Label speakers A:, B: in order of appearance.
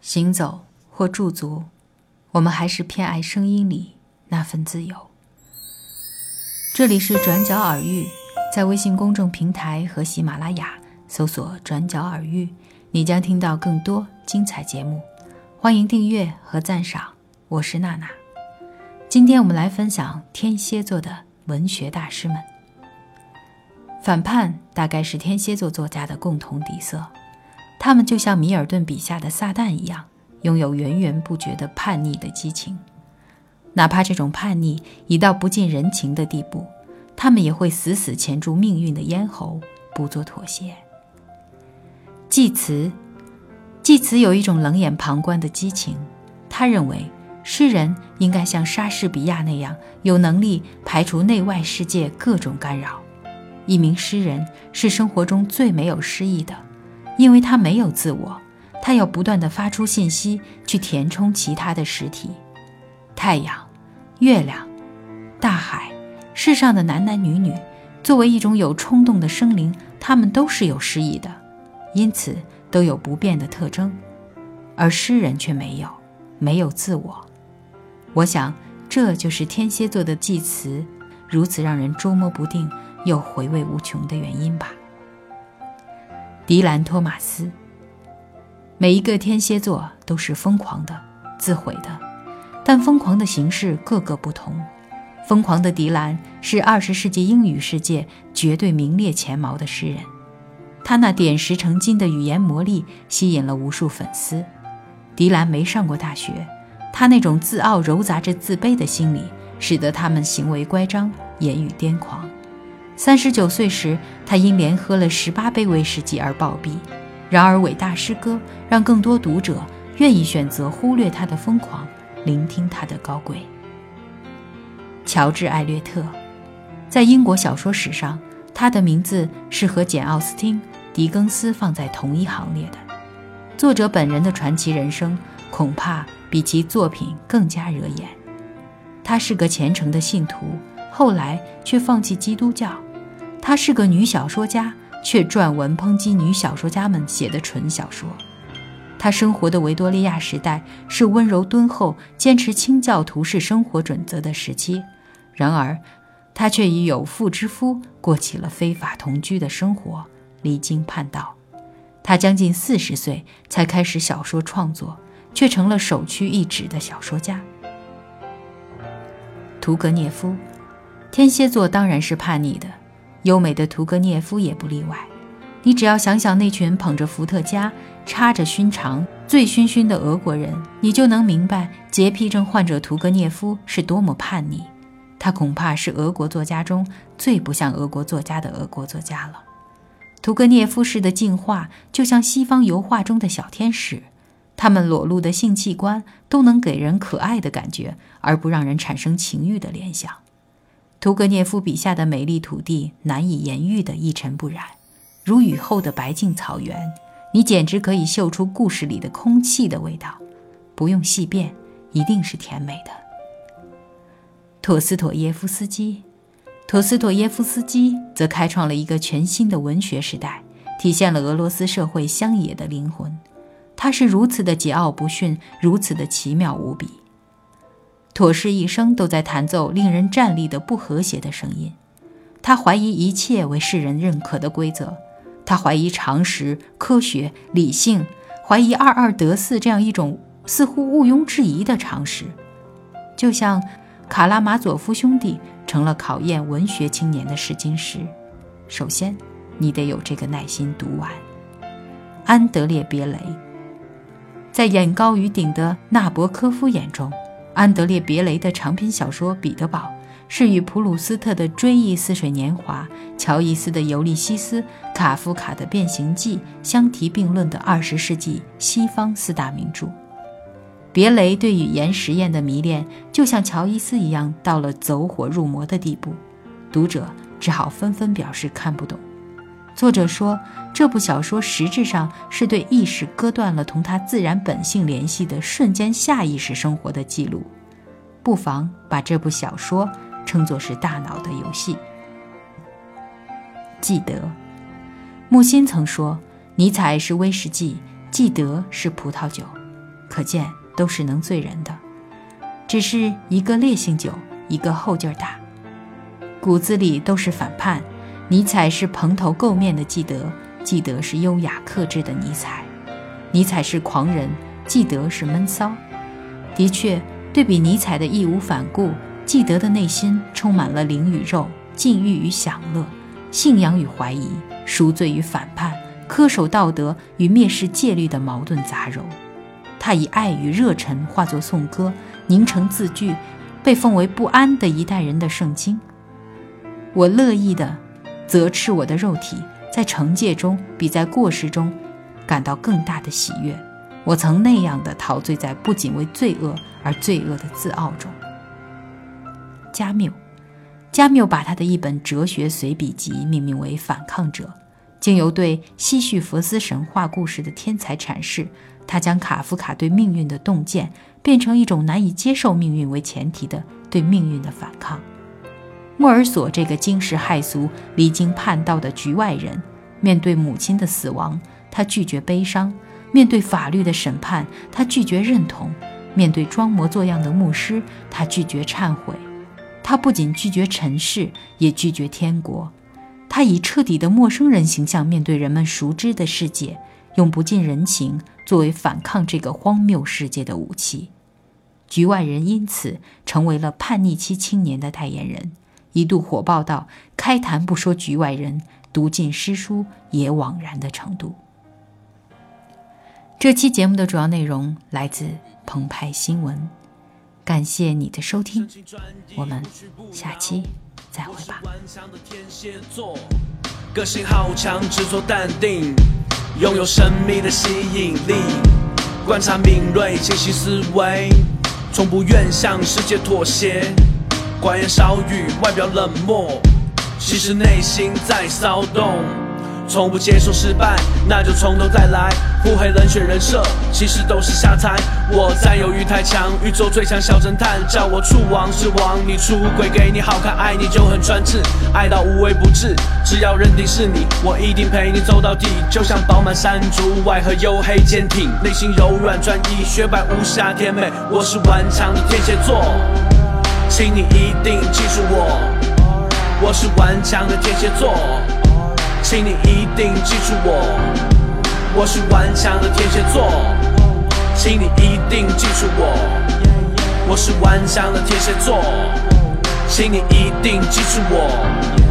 A: 行走或驻足，我们还是偏爱声音里那份自由。这里是转角耳语，在微信公众平台和喜马拉雅搜索“转角耳语”，你将听到更多精彩节目。欢迎订阅和赞赏，我是娜娜。今天我们来分享天蝎座的文学大师们。反叛大概是天蝎座作家的共同底色。他们就像米尔顿笔下的撒旦一样，拥有源源不绝的叛逆的激情，哪怕这种叛逆已到不近人情的地步，他们也会死死钳住命运的咽喉，不做妥协。济慈，济慈有一种冷眼旁观的激情，他认为诗人应该像莎士比亚那样，有能力排除内外世界各种干扰。一名诗人是生活中最没有诗意的。因为他没有自我，他要不断地发出信息去填充其他的实体，太阳、月亮、大海，世上的男男女女，作为一种有冲动的生灵，他们都是有诗意的，因此都有不变的特征，而诗人却没有，没有自我。我想，这就是天蝎座的祭词如此让人捉摸不定又回味无穷的原因吧。迪兰·托马斯。每一个天蝎座都是疯狂的、自毁的，但疯狂的形式各个不同。疯狂的迪兰是二十世纪英语世界绝对名列前茅的诗人，他那点石成金的语言魔力吸引了无数粉丝。迪兰没上过大学，他那种自傲糅杂着自卑的心理，使得他们行为乖张、言语癫狂。三十九岁时，他因连喝了十八杯威士忌而暴毙。然而，伟大诗歌让更多读者愿意选择忽略他的疯狂，聆听他的高贵。乔治·艾略特，在英国小说史上，他的名字是和简·奥斯汀、狄更斯放在同一行列的。作者本人的传奇人生，恐怕比其作品更加惹眼。他是个虔诚的信徒，后来却放弃基督教。她是个女小说家，却撰文抨击女小说家们写的纯小说。她生活的维多利亚时代是温柔敦厚、坚持清教徒式生活准则的时期。然而，她却与有妇之夫过起了非法同居的生活，离经叛道。她将近四十岁才开始小说创作，却成了首屈一指的小说家。屠格涅夫，天蝎座当然是叛逆的。优美的屠格涅夫也不例外。你只要想想那群捧着伏特加、插着熏肠、醉醺醺的俄国人，你就能明白洁癖症患者屠格涅夫是多么叛逆。他恐怕是俄国作家中最不像俄国作家的俄国作家了。屠格涅夫式的进化，就像西方油画中的小天使，他们裸露的性器官都能给人可爱的感觉，而不让人产生情欲的联想。屠格涅夫笔下的美丽土地难以言喻的一尘不染，如雨后的白净草原。你简直可以嗅出故事里的空气的味道，不用细辨，一定是甜美的。陀思妥耶夫斯基，陀思妥耶夫斯基则开创了一个全新的文学时代，体现了俄罗斯社会乡野的灵魂。他是如此的桀骜不驯，如此的奇妙无比。妥氏一生都在弹奏令人站立的不和谐的声音，他怀疑一切为世人认可的规则，他怀疑常识、科学、理性，怀疑二二得四这样一种似乎毋庸置疑的常识。就像卡拉马佐夫兄弟成了考验文学青年的试金石，首先你得有这个耐心读完。安德烈·别雷，在眼高于顶的纳博科夫眼中。安德烈·别雷的长篇小说《彼得堡》是与普鲁斯特的《追忆似水年华》、乔伊斯的《尤利西斯》、卡夫卡的《变形记》相提并论的二十世纪西方四大名著。别雷对语言实验的迷恋，就像乔伊斯一样，到了走火入魔的地步，读者只好纷纷表示看不懂。作者说，这部小说实质上是对意识割断了同他自然本性联系的瞬间下意识生活的记录。不妨把这部小说称作是大脑的游戏。记得，木心曾说，尼采是威士忌，记得是葡萄酒。可见都是能醉人的。只是一个烈性酒，一个后劲儿大，骨子里都是反叛。尼采是蓬头垢面的纪德，纪德是优雅克制的尼采。尼采是狂人，纪德是闷骚。的确，对比尼采的义无反顾，纪德的内心充满了灵与肉、禁欲与享乐、信仰与怀疑、赎罪与反叛、恪守道德与蔑视戒律的矛盾杂糅。他以爱与热忱化作颂歌，凝成字句，被奉为不安的一代人的圣经。我乐意的。责斥我的肉体在惩戒中比在过失中感到更大的喜悦。我曾那样的陶醉在不仅为罪恶而罪恶的自傲中。加缪，加缪把他的一本哲学随笔集命名为《反抗者》，经由对西绪弗斯神话故事的天才阐释，他将卡夫卡对命运的洞见变成一种难以接受命运为前提的对命运的反抗。莫尔索这个惊世骇俗、离经叛道的局外人，面对母亲的死亡，他拒绝悲伤；面对法律的审判，他拒绝认同；面对装模作样的牧师，他拒绝忏悔。他不仅拒绝尘世，也拒绝天国。他以彻底的陌生人形象面对人们熟知的世界，用不近人情作为反抗这个荒谬世界的武器。局外人因此成为了叛逆期青年的代言人。一度火爆到开坛不说局外人，读尽诗书也枉然的程度。这期节目的主要内容来自澎湃新闻，感谢你的收听，我们下期再会吧。个性好强，执着淡定，拥有神秘的吸引力，观察敏锐，清晰思维，从不愿向世界妥协。寡言少语，外表冷漠，其实内心在骚动。从不接受失败，那就从头再来。腹黑冷血人设，其实都是瞎猜。我占有欲太强，宇宙最强小侦探，叫我处王是王。你出轨给你好看，爱你就很专制，爱到无微不至。只要认定是你，我一定陪你走到底。就像饱满山竹，外壳黝黑坚挺，内心柔软专一，雪白无瑕甜美。我是顽强的天蝎座。请你一定记住我，我是顽强的天蝎座。请你一定记住我，我是顽强的天蝎座。请你一定记住我，我是顽强的天蝎座。请你一定记住我。